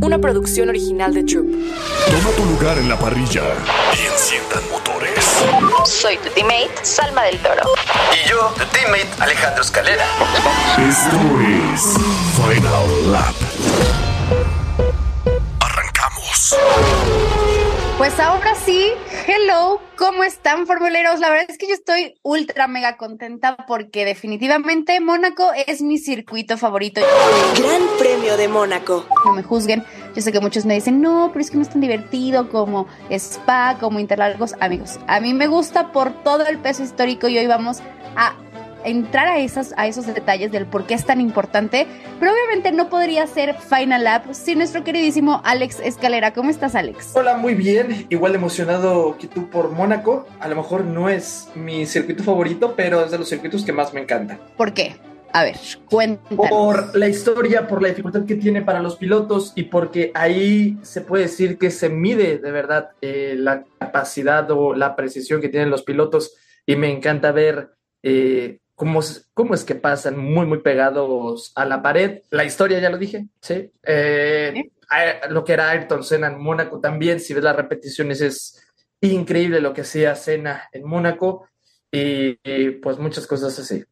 una producción original de Troop. Toma tu lugar en la parrilla y enciendan motores. Soy tu teammate, Salma del Toro. Y yo, tu teammate, Alejandro Escalera. Esto es Final Lap. Arrancamos. Pues ahora sí, hello, ¿cómo están formuleros? La verdad es que yo estoy ultra mega contenta porque definitivamente Mónaco es mi circuito favorito. Gran Premio de Mónaco. No me juzguen, yo sé que muchos me dicen, no, pero es que no es tan divertido como Spa, como Interlagos. Amigos, a mí me gusta por todo el peso histórico y hoy vamos a entrar a, esas, a esos detalles del por qué es tan importante, pero obviamente no podría ser Final Lap sin nuestro queridísimo Alex Escalera. ¿Cómo estás, Alex? Hola, muy bien. Igual emocionado que tú por Mónaco. A lo mejor no es mi circuito favorito, pero es de los circuitos que más me encanta. ¿Por qué? A ver, cuéntanos. Por la historia, por la dificultad que tiene para los pilotos y porque ahí se puede decir que se mide de verdad eh, la capacidad o la precisión que tienen los pilotos y me encanta ver eh, cómo, cómo es que pasan muy, muy pegados a la pared. La historia, ya lo dije, ¿sí? Eh, lo que era Ayrton Senna en Mónaco también, si ves las repeticiones, es increíble lo que hacía Senna en Mónaco y, y pues muchas cosas así.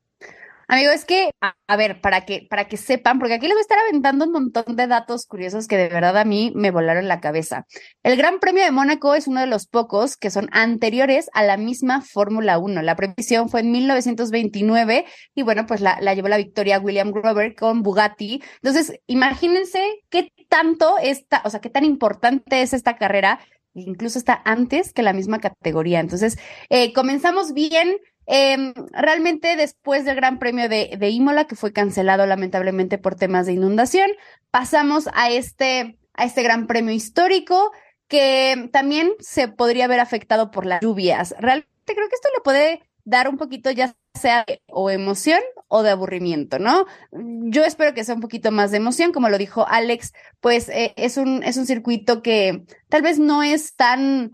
Amigo, es que, a, ver, para que, para que sepan, porque aquí les voy a estar aventando un montón de datos curiosos que de verdad a mí me volaron la cabeza. El Gran Premio de Mónaco es uno de los pocos que son anteriores a la misma Fórmula 1. La previsión fue en 1929 y bueno, pues la, la llevó la victoria William Grover con Bugatti. Entonces, imagínense qué tanto está, o sea, qué tan importante es esta carrera incluso está antes que la misma categoría. Entonces, eh, comenzamos bien. Eh, realmente después del Gran Premio de, de, Imola, que fue cancelado lamentablemente por temas de inundación, pasamos a este, a este Gran Premio histórico que también se podría haber afectado por las lluvias. Realmente creo que esto le puede dar un poquito ya sea o emoción o de aburrimiento, ¿no? Yo espero que sea un poquito más de emoción, como lo dijo Alex, pues eh, es un es un circuito que tal vez no es tan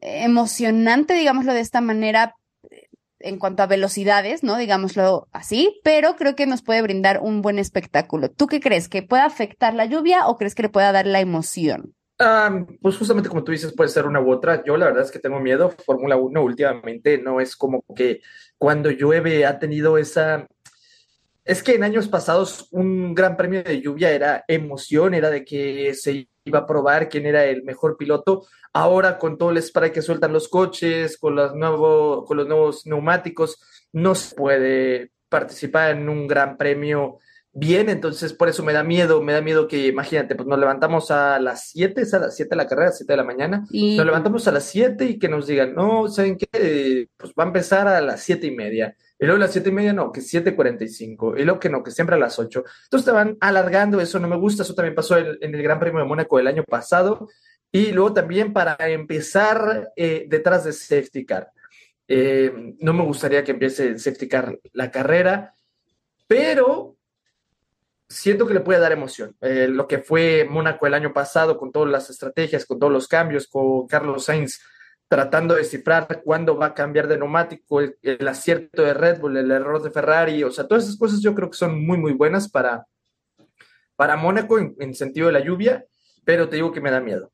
emocionante, digámoslo de esta manera, en cuanto a velocidades, ¿no? Digámoslo así, pero creo que nos puede brindar un buen espectáculo. ¿Tú qué crees? ¿Que pueda afectar la lluvia o crees que le pueda dar la emoción? Pues justamente como tú dices, puede ser una u otra. Yo la verdad es que tengo miedo. Fórmula 1 últimamente no es como que cuando llueve ha tenido esa... Es que en años pasados un gran premio de lluvia era emoción, era de que se iba a probar quién era el mejor piloto. Ahora con todo el spray que sueltan los coches, con los, nuevo, con los nuevos neumáticos, no se puede participar en un gran premio bien, entonces por eso me da miedo, me da miedo que, imagínate, pues nos levantamos a las 7, es a las 7 de la carrera, 7 de la mañana, y... nos levantamos a las 7 y que nos digan, no, ¿saben qué? Pues va a empezar a las 7 y media. Y luego a las 7 y media, no, que 7.45. Y luego que no, que siempre a las 8. Entonces te van alargando, eso no me gusta. Eso también pasó en, en el Gran Premio de Mónaco el año pasado. Y luego también para empezar eh, detrás de Safety Car. Eh, no me gustaría que empiece el Safety Car la carrera, pero siento que le puede dar emoción. Eh, lo que fue Mónaco el año pasado, con todas las estrategias, con todos los cambios, con Carlos Sainz tratando de descifrar cuándo va a cambiar de neumático, el, acierto de Red Bull, el error de Ferrari, o sea, todas esas cosas yo creo que son muy, muy buenas para, para Mónaco en, en sentido de la lluvia, pero te digo que me da miedo.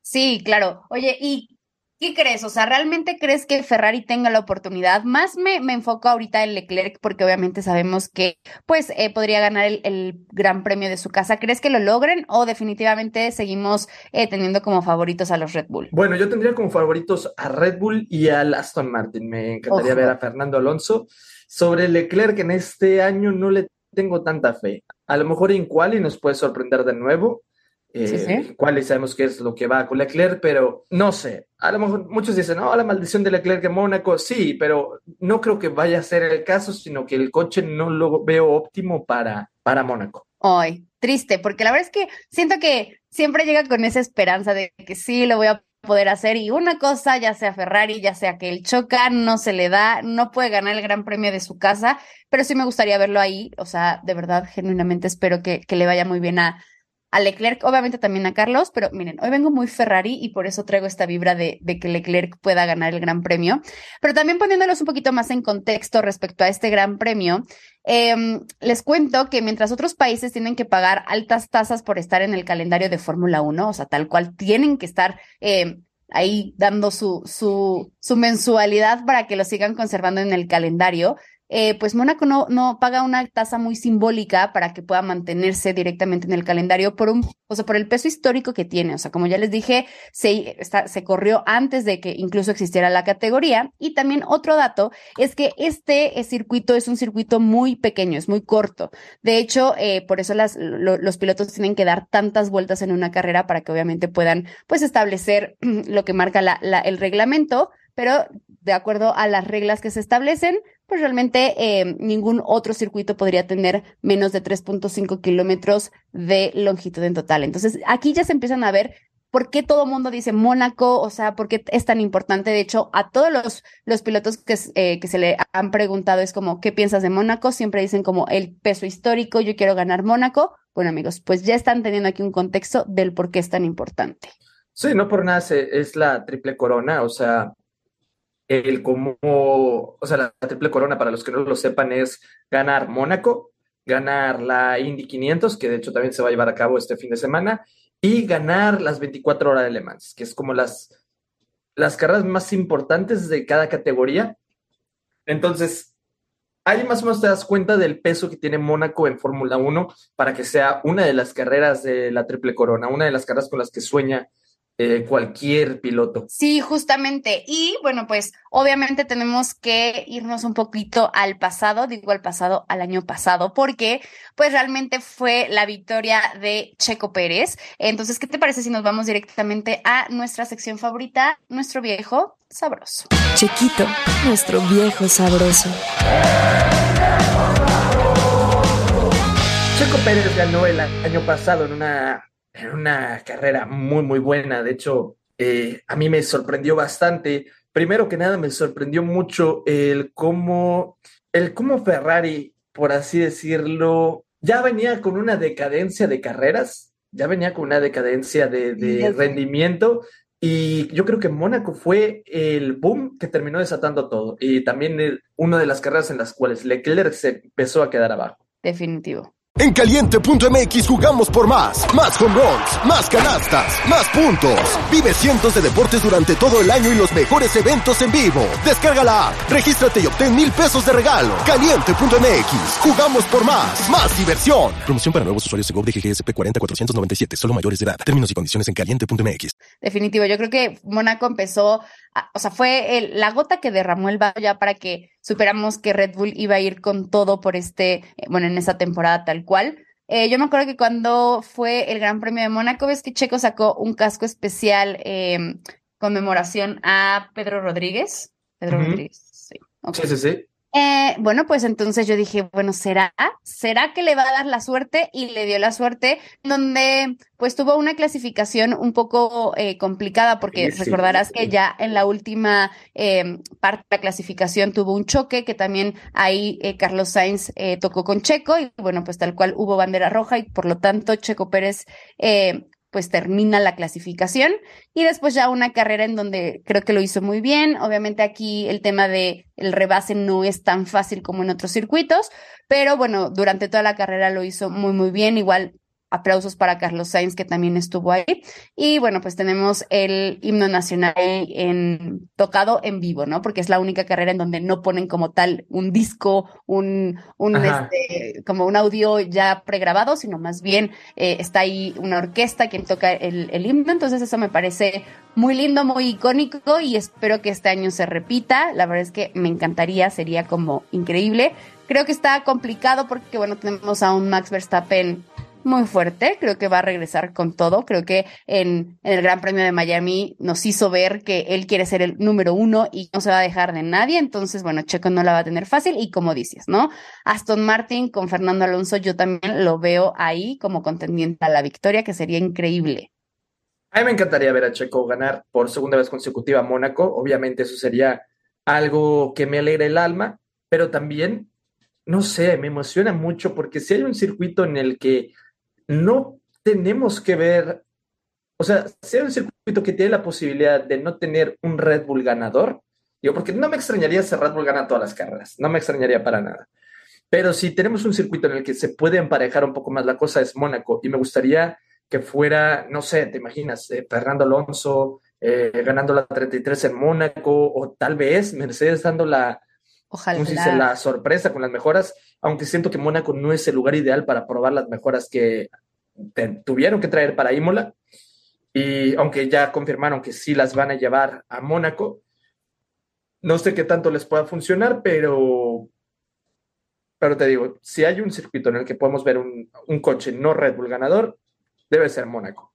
Sí, claro. Oye, ¿y ¿Qué crees? O sea, ¿realmente crees que Ferrari tenga la oportunidad? Más me, me enfoco ahorita en Leclerc porque obviamente sabemos que pues eh, podría ganar el, el, gran premio de su casa. ¿Crees que lo logren o definitivamente seguimos eh, teniendo como favoritos a los Red Bull? Bueno, yo tendría como favoritos a Red Bull y al Aston Martin. Me encantaría Ojo. ver a Fernando Alonso. Sobre Leclerc en este año no le tengo tanta fe. A lo mejor en quali nos puede sorprender de nuevo. Eh, sí, sí. cuál sabemos qué es lo que va con Leclerc, pero no sé. A lo mejor muchos dicen, no, la maldición de Leclerc en Mónaco, sí, pero no creo que vaya a ser el caso, sino que el coche no lo veo óptimo para, para Mónaco. Ay, triste, porque la verdad es que siento que siempre llega con esa esperanza de que sí, lo voy a poder hacer y una cosa, ya sea Ferrari, ya sea que él choca, no se le da, no puede ganar el gran premio de su casa, pero sí me gustaría verlo ahí, o sea, de verdad, genuinamente espero que, que le vaya muy bien a, a Leclerc, obviamente también a Carlos, pero miren, hoy vengo muy Ferrari y por eso traigo esta vibra de, que Leclerc pueda ganar el Gran Premio, pero también poniéndolos un poquito más en contexto respecto a este Gran Premio, eh, les cuento que mientras otros países tienen que pagar altas tasas por estar en el calendario de Fórmula 1, o sea, tal cual tienen que estar... Eh, ahí dando su, su, su mensualidad para que lo sigan conservando en el calendario eh, pues Mónaco no, no paga una tasa muy simbólica para que pueda mantenerse directamente en el calendario por un, o sea, por el peso histórico que tiene. O sea, como ya les dije, se, está, se corrió antes de que incluso existiera la categoría. Y también otro dato es que este circuito es un circuito muy pequeño, es muy corto. De hecho, eh, por eso las, lo, los pilotos tienen que dar tantas vueltas en una carrera para que obviamente puedan, pues, establecer lo que marca la, la, el reglamento pero de acuerdo a las reglas que se establecen, pues realmente eh, ningún otro circuito podría tener menos de 3.5 kilómetros de longitud en total. Entonces, aquí ya se empiezan a ver por qué todo el mundo dice Mónaco, o sea, por qué es tan importante. De hecho, a todos los, los pilotos que, eh, que se le han preguntado es como, ¿qué piensas de Mónaco? Siempre dicen como el peso histórico, yo quiero ganar Mónaco. Bueno, amigos, pues ya están teniendo aquí un contexto del por qué es tan importante. Sí, no por nada es la triple corona, o sea, el cómo, o sea, la triple corona, para los que no lo sepan, es ganar Mónaco, ganar la Indy 500, que de hecho también se va a llevar a cabo este fin de semana, y ganar las 24 horas de Le Mans, que es como las, las carreras más importantes de cada categoría. Entonces, ahí más o menos te das cuenta del peso que tiene Mónaco en Fórmula 1 para que sea una de las carreras de la triple corona, una de las carreras con las que sueña eh, cualquier piloto. Sí, justamente. Y bueno, pues obviamente tenemos que irnos un poquito al pasado, digo al pasado, al año pasado, porque pues realmente fue la victoria de Checo Pérez. Entonces, ¿qué te parece si nos vamos directamente a nuestra sección favorita, nuestro viejo sabroso? Chequito, nuestro viejo sabroso. Checo Pérez ganó el año pasado en una era una carrera muy, muy buena. De hecho, eh, a mí me sorprendió bastante. Primero que nada, me sorprendió mucho el cómo, el cómo Ferrari, por así decirlo, ya venía con una decadencia de carreras, ya venía con una decadencia de, de rendimiento. Y yo creo que Mónaco fue el boom que terminó desatando todo. Y también el, una de las carreras en las cuales Leclerc se empezó a quedar abajo. Definitivo. En caliente.mx jugamos por más. Más home runs, más canastas, más puntos. Vive cientos de deportes durante todo el año y los mejores eventos en vivo. Descarga la app, regístrate y obtén mil pesos de regalo. Caliente.mx, jugamos por más. Más diversión. Promoción para nuevos usuarios de GOV de GGSP 40497, solo mayores de edad. Términos y condiciones en caliente.mx. Definitivo, yo creo que Mónaco empezó, a, o sea, fue el, la gota que derramó el vaso ya para que superamos que Red Bull iba a ir con todo por este, bueno, en esa temporada tal cual. Eh, yo me acuerdo que cuando fue el Gran Premio de Mónaco, ves que Checo sacó un casco especial eh, conmemoración a Pedro Rodríguez. Pedro uh -huh. Rodríguez, sí. Okay. Sí, sí, sí. Eh, bueno, pues entonces yo dije, bueno, ¿será? ¿Será que le va a dar la suerte? Y le dio la suerte, donde pues tuvo una clasificación un poco eh, complicada, porque sí, recordarás sí, que ya en la última eh, parte de la clasificación tuvo un choque, que también ahí eh, Carlos Sainz eh, tocó con Checo, y bueno, pues tal cual hubo bandera roja, y por lo tanto Checo Pérez eh, pues termina la clasificación y después ya una carrera en donde creo que lo hizo muy bien. Obviamente aquí el tema de el rebase no es tan fácil como en otros circuitos, pero bueno, durante toda la carrera lo hizo muy muy bien. Igual aplausos para Carlos Sainz, que también estuvo ahí. Y bueno, pues tenemos el himno nacional en, tocado en vivo, ¿no? Porque es la única carrera en donde no ponen como tal un disco, un, un este, como un audio ya pregrabado, sino más bien eh, está ahí una orquesta quien toca el, el himno. Entonces eso me parece muy lindo, muy icónico y espero que este año se repita. La verdad es que me encantaría, sería como increíble. Creo que está complicado porque, bueno, tenemos a un Max Verstappen muy fuerte, creo que va a regresar con todo, creo que en, en, el Gran Premio de Miami nos hizo ver que él quiere ser el número uno y no se va a dejar de nadie, entonces bueno, Checo no la va a tener fácil y como dices, ¿no? Aston Martin con Fernando Alonso yo también lo veo ahí como contendiente a la victoria, que sería increíble. A mí me encantaría ver a Checo ganar por segunda vez consecutiva a Mónaco, obviamente eso sería algo que me alegra el alma, pero también, no sé, me emociona mucho porque si hay un circuito en el que no tenemos que ver, o sea, hay un circuito que tiene la posibilidad de no tener un Red Bull ganador, digo, porque no me extrañaría si Red Bull gana todas las carreras, no me extrañaría para nada. Pero si tenemos un circuito en el que se puede emparejar un poco más la cosa es Mónaco y me gustaría que fuera, no sé, te imaginas, eh, Fernando Alonso eh, ganando la 33 en Mónaco o tal vez Mercedes dando la, Ojalá. la sorpresa con las mejoras, aunque siento que Mónaco no es el lugar ideal para probar las mejoras que te- tuvieron que traer para Imola. Y aunque ya confirmaron que sí las van a llevar a Mónaco, no sé qué tanto les pueda funcionar, pero, pero te digo, si hay un circuito en el que podemos ver un, un coche no Red Bull ganador, debe ser Mónaco.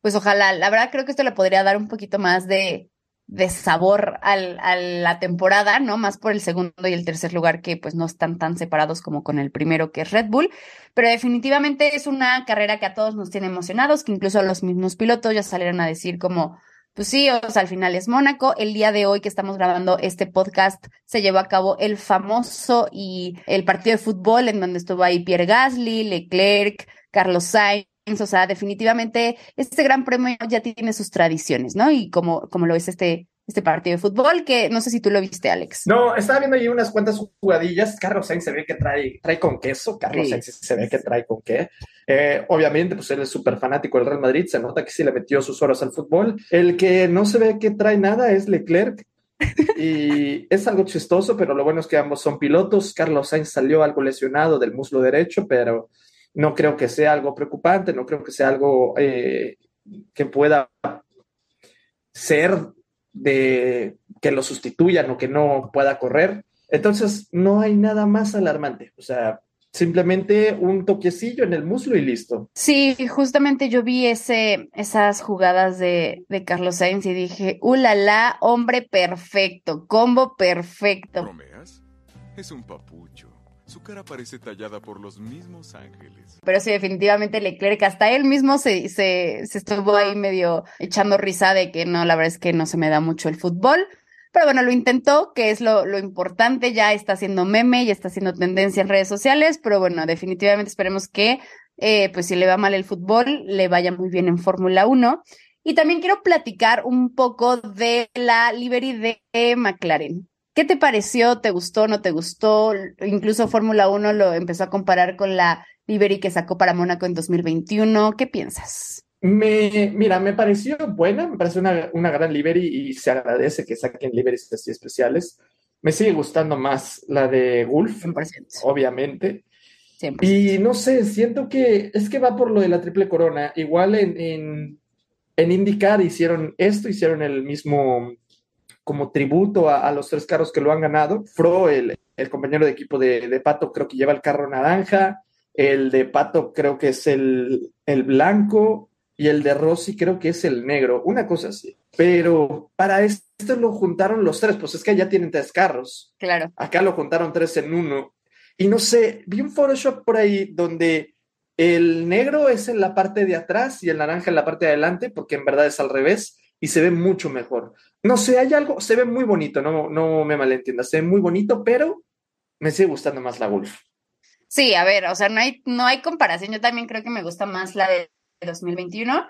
Pues ojalá, la verdad creo que esto le podría dar un poquito más de, de sabor al, a la temporada, ¿no? Más por el segundo y el tercer lugar que pues no están tan separados como con el primero que es Red Bull, pero definitivamente es una carrera que a todos nos tiene emocionados, que incluso los mismos pilotos ya salieron a decir como, pues sí, o sea, al final es Mónaco. El día de hoy que estamos grabando este podcast se llevó a cabo el famoso y el partido de fútbol en donde estuvo ahí Pierre Gasly, Leclerc, Carlos Sainz, o sea, definitivamente este gran premio ya tiene sus tradiciones, ¿no? Y como, como lo es este, este partido de fútbol, que no sé si tú lo viste, Alex. No, estaba viendo ahí unas cuantas jugadillas. Carlos Sainz se ve que trae, trae con queso. Carlos Sí. Sainz se ve que trae con qué. Eh, obviamente, pues él es súper fanático del Real Madrid. Se nota que sí le metió sus horas al fútbol. El que no se ve que trae nada es Leclerc. Y es algo chistoso, pero lo bueno es que ambos son pilotos. Carlos Sainz salió algo lesionado del muslo derecho, pero no creo que sea algo preocupante. No creo que sea algo eh, que pueda ser de que lo sustituyan o que no pueda correr. Entonces, no hay nada más alarmante. O sea, simplemente un toquecillo en el muslo y listo. Sí, justamente yo vi ese, esas jugadas de, de Carlos Sainz y dije, ¡ulala! Hombre perfecto, combo perfecto. ¿Bromeas? Es un papucho. Su cara parece tallada por los mismos ángeles. Pero sí, definitivamente Leclerc, hasta él mismo se, se, se estuvo ahí medio echando risa de que no, la verdad es que no se me da mucho el fútbol. Pero bueno, lo intentó, que es lo, lo importante, ya está haciendo meme, ya está haciendo tendencia en redes sociales, pero bueno, definitivamente esperemos que, eh, pues si le va mal el fútbol, le vaya muy bien en Fórmula 1. Y también quiero platicar un poco de la livery de McLaren. ¿Qué te pareció? ¿Te gustó? ¿No te gustó? Incluso Fórmula 1 lo empezó a comparar con la livery que sacó para Mónaco en 2021. ¿Qué piensas? Me, mira, me pareció buena, me parece una, una gran livery y se agradece que saquen liveries así especiales. Me sigue gustando más la de Gulf, 100%. obviamente. 100%. Y no sé, siento que es que va por lo de la triple corona. Igual en, en, en IndyCar hicieron esto, hicieron el mismo como tributo a, a los tres carros que lo han ganado. Fro, el, el compañero de equipo de, de Pato, creo que lleva el carro naranja. El de Pato creo que es el, el blanco. Y el de Rossi creo que es el negro. Una cosa así. Pero para esto lo juntaron los tres. Pues es que ya tienen tres carros. Claro. Acá lo juntaron tres en uno. Y no sé, vi un Photoshop por ahí donde el negro es en la parte de atrás y el naranja en la parte de adelante, porque en verdad es al revés y se ve mucho mejor. No sé, hay algo, se ve muy bonito, no, no me malentiendas, se ve muy bonito, pero me sigue gustando más la Golf. Sí, a ver, o sea, no hay, no hay comparación. Yo también creo que me gusta más la de 2021.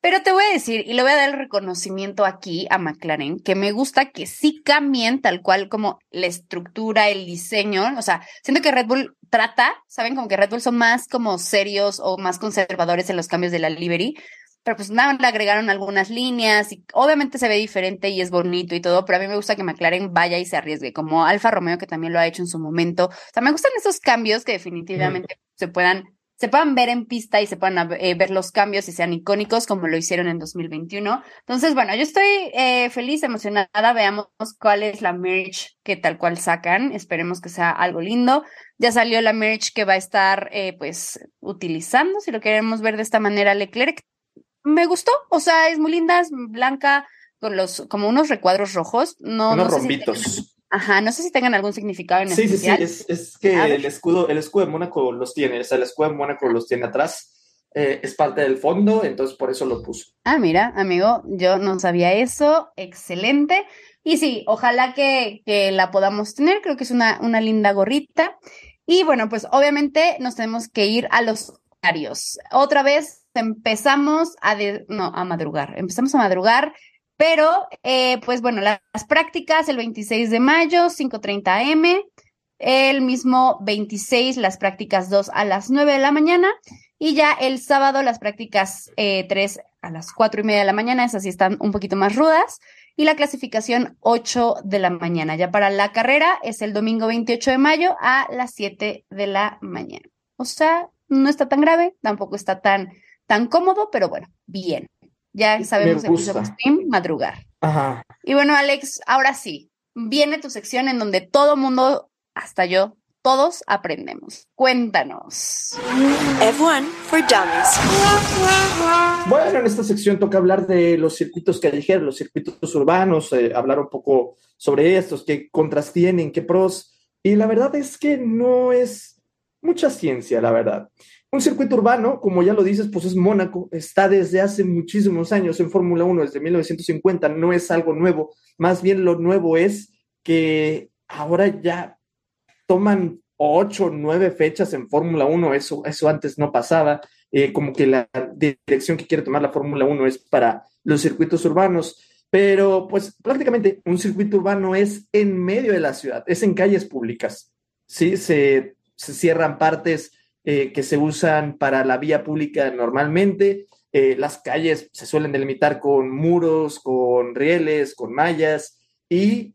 Pero te voy a decir, y le voy a dar el reconocimiento aquí a McLaren, que me gusta que sí cambien tal cual como la estructura, el diseño. O sea, siento que Red Bull trata, ¿saben? Como que Red Bull son más como serios o más conservadores en los cambios de la livery. Pero pues nada, le agregaron algunas líneas y obviamente se ve diferente y es bonito y todo, pero a mí me gusta que McLaren vaya y se arriesgue, como Alfa Romeo que también lo ha hecho en su momento. O sea, me gustan esos cambios que definitivamente se puedan se puedan ver en pista y se puedan eh, ver los cambios y sean icónicos como lo hicieron en 2021. Entonces, bueno, yo estoy eh, feliz, emocionada. Veamos cuál es la merch que tal cual sacan. Esperemos que sea algo lindo. Ya salió la merch que va a estar, eh, pues, utilizando, si lo queremos ver de esta manera, Leclerc. Me gustó, o sea, es muy linda, es blanca, con los, como unos recuadros rojos. No, Unos no sé si rombitos. tengan- ajá, no sé si tengan algún significado en Sí, sí, sí, es, es que A ver. el escudo, el escudo de Mónaco los tiene, o sea, el escudo de Mónaco los tiene atrás, eh, es parte del fondo, entonces por eso lo puso. Ah, mira, amigo, yo no sabía eso. Excelente. Y sí, ojalá que, que la podamos tener. Creo que es una, una linda gorrita. Y bueno, pues obviamente nos tenemos que ir a los horarios. Otra vez empezamos a, no, a madrugar, empezamos a madrugar, pero eh, pues bueno, las, prácticas el 26 de mayo, 5.30 am, el mismo 26 las prácticas 2 a las 9 de la mañana y ya el sábado las prácticas eh, 3 a las 4 y media de la mañana, esas sí están un poquito más rudas y la clasificación 8 de la mañana. Ya para la carrera es el domingo 28 de mayo a las 7 de la mañana. O sea, no está tan grave, tampoco está tan, tan cómodo, pero bueno, bien. Ya sabemos que somos madrugar. Ajá. Y bueno, Alex, ahora sí, viene tu sección en donde todo mundo, hasta yo, todos aprendemos. Cuéntanos. F1 for Dummies. Bueno, en esta sección toca hablar de los circuitos callejeros, los circuitos urbanos, eh, hablar un poco sobre estos, qué contras tienen, qué pros. Y la verdad es que no es mucha ciencia, la verdad. Un circuito urbano, como ya lo dices, pues es Mónaco, está desde hace muchísimos años en Fórmula 1, desde 1950, no es algo nuevo, más bien lo nuevo es que ahora ya toman ocho, nueve fechas en Fórmula 1, eso, eso antes no pasaba, eh, como que la dirección que quiere tomar la Fórmula 1 es para los circuitos urbanos, pero pues prácticamente un circuito urbano es en medio de la ciudad, es en calles públicas, ¿sí? Se se cierran partes eh, que se usan para la vía pública normalmente. Eh, las calles se suelen delimitar con muros, con rieles, con mallas y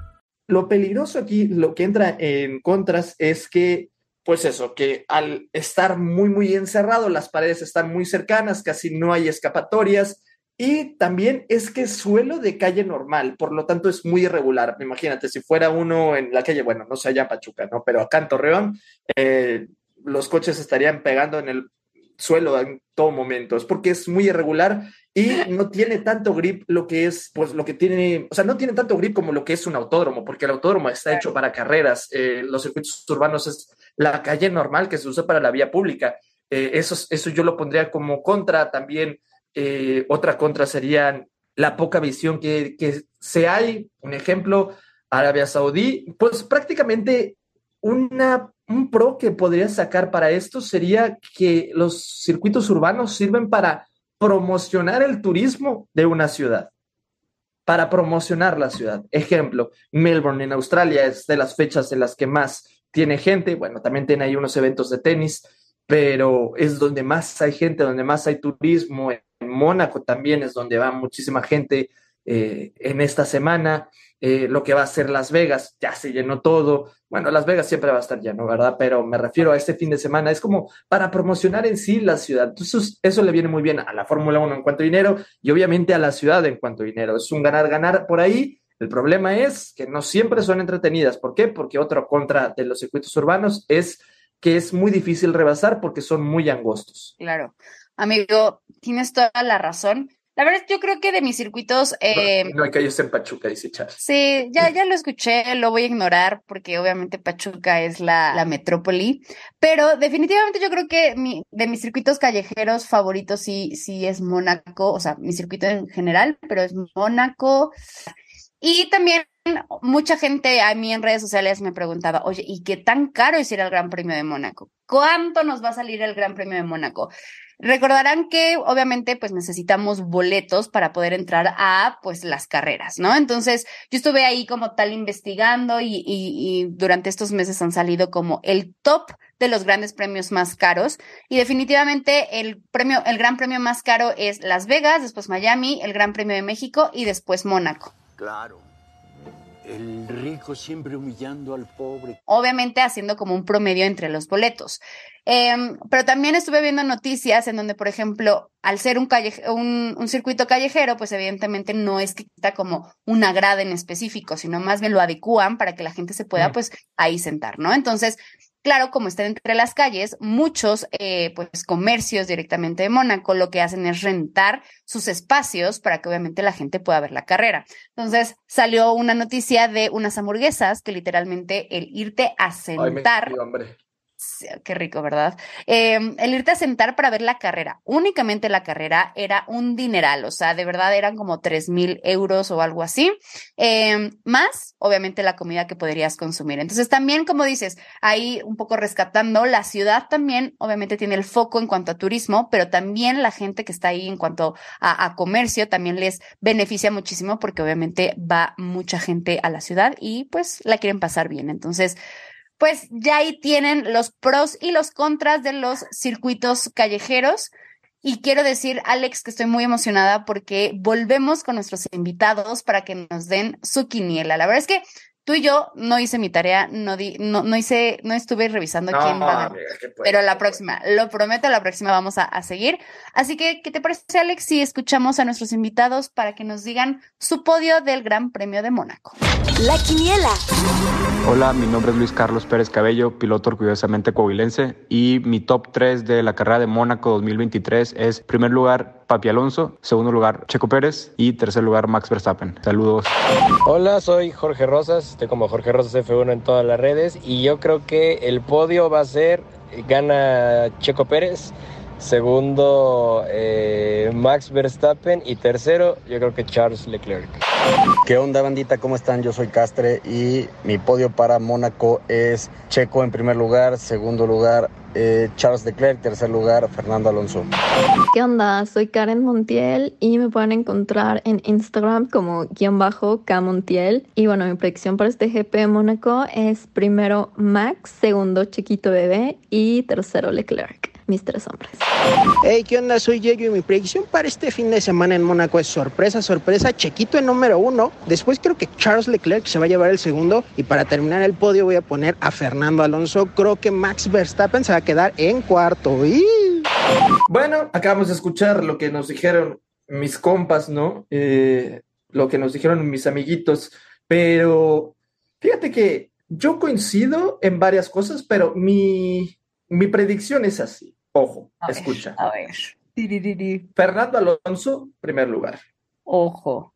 Lo peligroso aquí, lo que entra en contras es que, pues eso, que al estar muy, muy encerrado, las paredes están muy cercanas, casi no hay escapatorias. Y también es que suelo de calle normal, por lo tanto es muy irregular. Imagínate, si fuera uno en la calle, bueno, no sé allá Pachuca, ¿no? Pero acá en Torreón, eh, los coches estarían pegando en el suelo en todo momento. Es porque es muy irregular y no tiene tanto grip lo que es, pues lo que tiene, o sea, no tiene tanto grip como lo que es un autódromo, porque el autódromo está hecho para carreras, eh, los circuitos urbanos es la calle normal que se usa para la vía pública. Eh, eso, eso yo lo pondría como contra, también eh, otra contra sería la poca visión que, que se hay, un ejemplo, Arabia Saudí, pues prácticamente una, un pro que podría sacar para esto sería que los circuitos urbanos sirven para promocionar el turismo de una ciudad, para promocionar la ciudad. Ejemplo, Melbourne en Australia es de las fechas en las que más tiene gente, bueno, también tiene ahí unos eventos de tenis, pero es donde más hay gente, donde más hay turismo. En Mónaco también es donde va muchísima gente eh, en esta semana. Eh, lo que va a ser Las Vegas, ya se llenó todo. Bueno, Las Vegas siempre va a estar lleno, ¿verdad? Pero me refiero a este fin de semana, es como para promocionar en sí la ciudad. Entonces, eso le viene muy bien a la Fórmula 1 en cuanto a dinero y obviamente a la ciudad en cuanto a dinero. Es un ganar-ganar por ahí. El problema es que no siempre son entretenidas. ¿Por qué? Porque otro contra de los circuitos urbanos es que es muy difícil rebasar porque son muy angostos. Claro. Amigo, tienes toda la razón. La verdad, yo creo que de mis circuitos. Eh, no, hay calles en Pachuca, dice Charles. Sí, ya, ya lo escuché, lo voy a ignorar porque obviamente Pachuca es la, la metrópoli. Pero definitivamente yo creo que mi, de mis circuitos callejeros favoritos sí, sí es Mónaco, o sea, mi circuito en general, pero es Mónaco. Y también mucha gente a mí en redes sociales me preguntaba, oye, ¿y qué tan caro es ir al Gran Premio de Mónaco? ¿Cuánto nos va a salir el Gran Premio de Mónaco? Recordarán que obviamente pues necesitamos boletos para poder entrar a pues las carreras, ¿no? Entonces yo estuve ahí como tal investigando y, y, durante estos meses han salido como el top de los grandes premios más caros y definitivamente el premio, el gran premio más caro es Las Vegas, después Miami, el Gran Premio de México y después Mónaco. Claro. El rico siempre humillando al pobre. Obviamente haciendo como un promedio entre los boletos. Eh, pero también estuve viendo noticias en donde, por ejemplo, al ser un, un, un, circuito callejero, pues evidentemente no es que quita como una grada en específico, sino más bien lo adecúan para que la gente se pueda, mm. pues, ahí sentar, ¿no? Entonces, Claro, como están entre las calles, muchos eh, pues comercios directamente de Mónaco lo que hacen es rentar sus espacios para que obviamente la gente pueda ver la carrera. Entonces salió una noticia de unas hamburguesas que literalmente el irte a sentar Ay. Qué rico, ¿verdad? Eh, el irte a sentar para ver la carrera, únicamente la carrera era un dineral, o sea, de verdad eran como tres mil euros o algo así, eh, más obviamente la comida que podrías consumir. Entonces también, como dices, ahí un poco rescatando, la ciudad también obviamente tiene el foco en cuanto a turismo, pero también la gente que está ahí en cuanto a comercio también les beneficia muchísimo porque obviamente va mucha gente a la ciudad y pues la quieren pasar bien. Entonces, pues ya ahí tienen los pros y los contras de los circuitos callejeros. Y quiero decir, Alex, que estoy muy emocionada porque volvemos con nuestros invitados para que nos den su quiniela. La verdad es que tú y yo no hice mi tarea, no, di, no, no hice, no estuve revisando quién va a ganar. Pero la próxima, lo prometo, la próxima vamos a, a seguir. Así que, ¿qué te parece, Alex, si escuchamos a nuestros invitados para que nos digan su podio del Gran Premio de Mónaco? La quiniela. Hola, mi nombre es Luis Carlos Pérez Cabello, piloto orgullosamente coahuilense y mi top 3 de la carrera de Mónaco 2023 es primer lugar Papi Alonso, segundo lugar Checo Pérez y tercer lugar Max Verstappen. Saludos. Hola, soy Jorge Rosas, estoy como Jorge Rosas F1 en todas las redes y yo creo que el podio va a ser, gana Checo Pérez, segundo eh, Max Verstappen y tercero yo creo que Charles Leclerc. ¿Qué onda bandita? ¿Cómo están? Yo soy Castre y mi podio para Mónaco es Checo en primer lugar, segundo lugar eh, Charles Leclerc, tercer lugar Fernando Alonso. ¿Qué onda? Soy Karen Montiel y me pueden encontrar en Instagram como guion bajo Kmontiel. Y bueno, mi predicción para este GP de Mónaco es primero Max, segundo Chiquito Bebé y tercero Leclerc. Mis tres hombres. Hey, ¿qué onda? Soy Yeyo y mi predicción para este fin de semana en Mónaco es sorpresa, sorpresa, Chequito en número uno. Después creo que Charles Leclerc se va a llevar el segundo. Y para terminar el podio voy a poner a Fernando Alonso. Creo que Max Verstappen se va a quedar en cuarto. ¡Y! Bueno, acabamos de escuchar lo que nos dijeron mis compas, ¿no? Eh, lo que nos dijeron mis amiguitos, pero fíjate que yo coincido en varias cosas, pero mi, mi predicción es así. Ojo, A ver, escucha. a ver. Tiririri. Fernando Alonso, primer lugar. Ojo.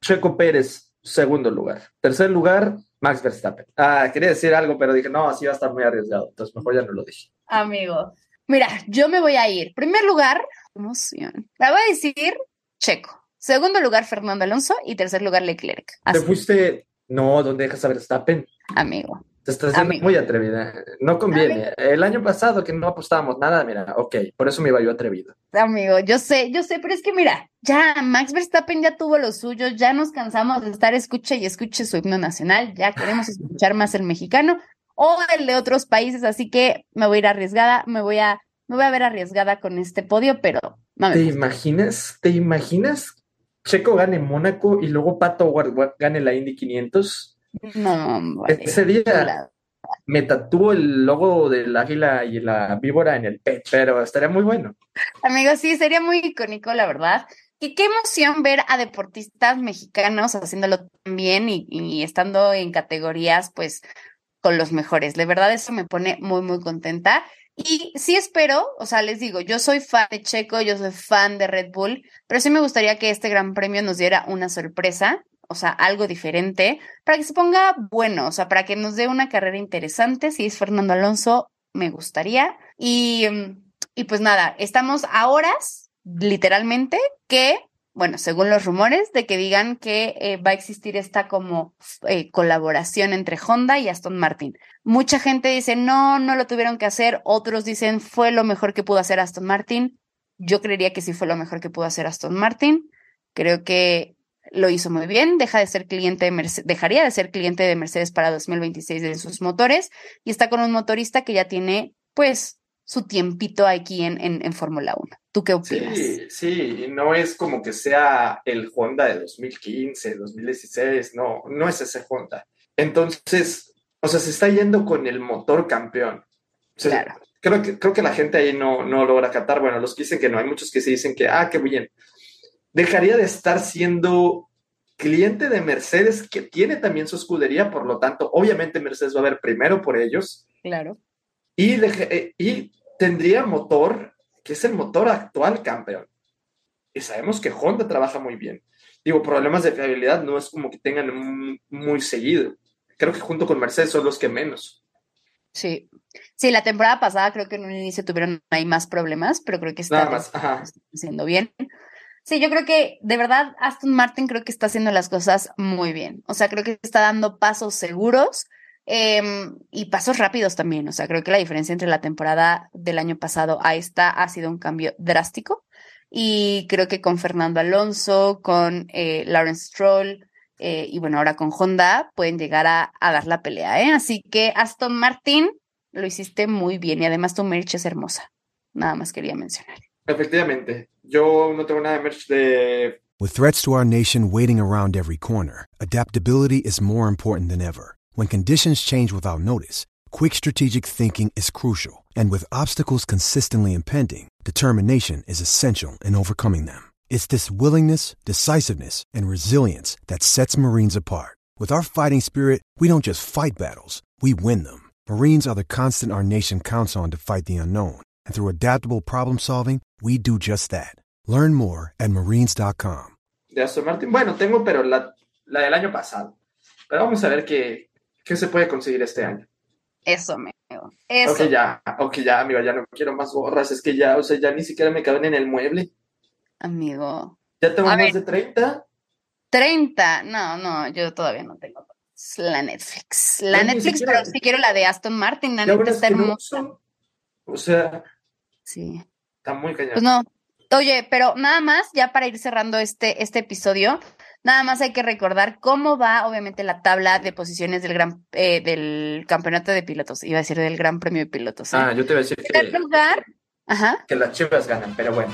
Checo Pérez, segundo lugar. Tercer lugar, Max Verstappen. Ah, quería decir algo, pero dije, no, así va a estar muy arriesgado. Entonces mejor ya no lo dije. Amigo. Mira, yo me voy a ir. Primer lugar, emoción. La voy a decir Checo. Segundo lugar, Fernando Alonso. Y tercer lugar, Leclerc. Te fuiste, no, ¿dónde dejas a Verstappen? amigo. Te estás haciendo muy atrevida. No conviene. El año pasado que no apostábamos nada, mira, ok, por eso me iba yo atrevido. Amigo, yo sé, yo sé, pero es que mira, ya Max Verstappen ya tuvo lo suyo, ya nos cansamos de estar escuche y escuche su himno nacional, ya queremos escuchar más el mexicano o el de otros países, así que me voy a ir arriesgada, me voy a, me voy a ver arriesgada con este podio, pero no me ¿Te gusta. imaginas? ¿Te imaginas? Checo gane Mónaco y luego Pato Ward Ward gane la Indy 500. No, vale. Ese día me tatúo el logo del águila y la víbora en el pecho, pero estaría muy bueno. Amigos, sí, sería muy icónico, la verdad. Y qué emoción ver a deportistas mexicanos haciéndolo tan bien y, y estando en categorías, pues, con los mejores. De verdad, eso me pone muy, muy contenta. Y sí espero, o sea, les digo, yo soy fan de Checo, yo soy fan de Red Bull, pero sí me gustaría que este gran premio nos diera una sorpresa, o sea, algo diferente, para que se ponga bueno, o sea, para que nos dé una carrera interesante. Si es Fernando Alonso, me gustaría. Y, mm, y pues nada, estamos a horas, literalmente, que, bueno, según los rumores, de que digan que eh, va a existir esta como eh, colaboración entre Honda y Aston Martin. Mucha gente dice, no, no lo tuvieron que hacer. Otros dicen, fue lo mejor que pudo hacer Aston Martin. Yo creería que sí fue lo mejor que pudo hacer Aston Martin. Creo que lo hizo muy bien, deja de ser cliente de Merce- dejaría de ser cliente de Mercedes para 2026 de sus motores y está con un motorista que ya tiene pues su tiempito aquí en, en, en Fórmula 1. ¿Tú qué opinas? Sí, sí, no es como que sea el Honda de 2015, 2016, no, no es ese Honda. Entonces, o sea, se está yendo con el motor campeón. O sea, creo, que, creo que la gente ahí no, no logra captar. Bueno, los que dicen que no, hay muchos que se dicen que, ah, qué bien. Dejaría de estar siendo cliente de Mercedes, que tiene también su escudería, por lo tanto, obviamente Mercedes va a ver primero por ellos. Claro. y, eh, y tendría motor, que es el motor actual campeón. Y sabemos que Honda trabaja muy bien. Digo, problemas de fiabilidad no es como que tengan muy seguido. Creo que junto con Mercedes son los que menos. Sí. Sí, la temporada pasada creo que en un inicio tuvieron ahí más problemas, pero creo que está haciendo bien. Sí, yo creo que de verdad Aston Martin creo que está haciendo las cosas muy bien. O sea, creo que está dando pasos seguros em, y pasos rápidos también. O sea, creo que la diferencia entre la temporada del año pasado a esta ha sido un cambio drástico. Y creo que con Fernando Alonso, con eh, Lawrence Stroll eh, y bueno, ahora con Honda pueden llegar a, a dar la pelea. ¿eh? Así que Aston Martin, lo hiciste muy bien y además tu merch es hermosa. Nada más quería mencionar. Efectivamente, yo no tengo nada de merch de... With threats to our nation waiting around every corner, adaptability is more important than ever. When conditions change without notice, quick strategic thinking is crucial. And with obstacles consistently impending, determination is essential in overcoming them. It's this willingness, decisiveness, and resilience that sets Marines apart. With our fighting spirit, we don't just fight battles, we win them. Marines are the constant our nation counts on to fight the unknown. And through adaptable problem solving, we do just that. Learn more at marines.com. De Aston Martin, bueno, tengo, pero la, la del año pasado. Pero vamos a ver qué, qué se puede conseguir este año. Eso, amigo. Eso. Ok, ya, ok, ya, amigo, ya no quiero más gorras. Es que ya, o sea, ya ni siquiera me caben en el mueble. Amigo. ¿Ya tengo más de 30? 30, no, no, yo todavía no tengo la Netflix. La Netflix, pero sí quiero la de Aston Martin, la Netflix está hermosa. O sea, sí. Está muy cañón. Pues no. Oye, pero nada más, ya para ir cerrando este, este episodio, nada más hay que recordar cómo va, obviamente, la tabla de posiciones del gran eh, del campeonato de pilotos. Iba a decir del Gran Premio de Pilotos. ¿eh? Ah, yo te iba a decir que, lugar, Ajá. que las chivas ganan, pero bueno.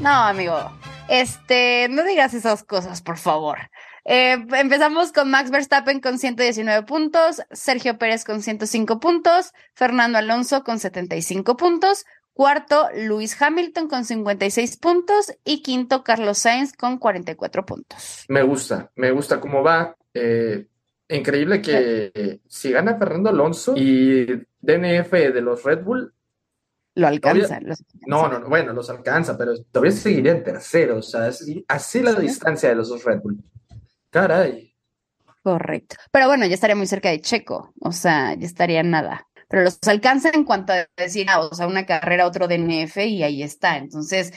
No, amigo. Este, no digas esas cosas, por favor. Eh, empezamos con Max Verstappen con 119 puntos, Sergio Pérez con 105 puntos, Fernando Alonso con 75 puntos, cuarto Luis Hamilton con 56 puntos y quinto Carlos Sainz con 44 puntos. Me gusta, me gusta cómo va. Eh, increíble que si gana Fernando Alonso y DNF de los Red Bull, lo alcanza. No, no, no, bueno, los alcanza, pero todavía seguiría en tercero. O sea, así la distancia de los dos Red Bull. Caray. Correcto. Pero bueno, ya estaría muy cerca de Checo. O sea, ya estaría nada. Pero los alcanza en cuanto a decir, ah, o sea, una carrera, otro DNF y ahí está. Entonces,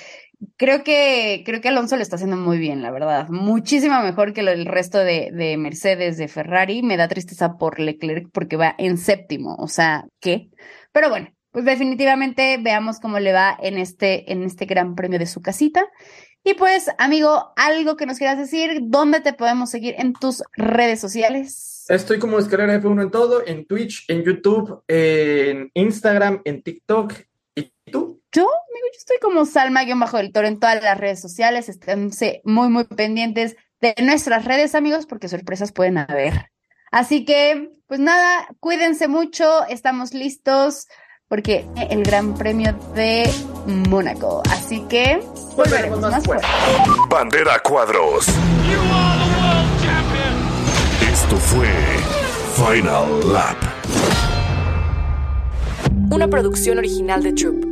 creo que, creo que Alonso lo está haciendo muy bien, la verdad. Muchísimo mejor que el resto de, de Mercedes, de Ferrari. Me da tristeza por Leclerc porque va en séptimo. O sea, ¿qué? Pero bueno, pues definitivamente veamos cómo le va en este, en este gran premio de su casita. Y pues, amigo, algo que nos quieras decir, ¿dónde te podemos seguir en tus redes sociales? Estoy como Escalera F1 en todo, en Twitch, en YouTube, en Instagram, en TikTok. ¿Y tú? Yo, amigo, yo estoy como Salma-Bajo del Toro en todas las redes sociales. Esténse muy, muy pendientes de nuestras redes, amigos, porque sorpresas pueden haber. Así que, pues nada, cuídense mucho, estamos listos porque el Gran Premio de Mónaco. Así que volveremos más fuerte. Bandera Cuadros. Esto fue Final Lap. Una producción original de Troop.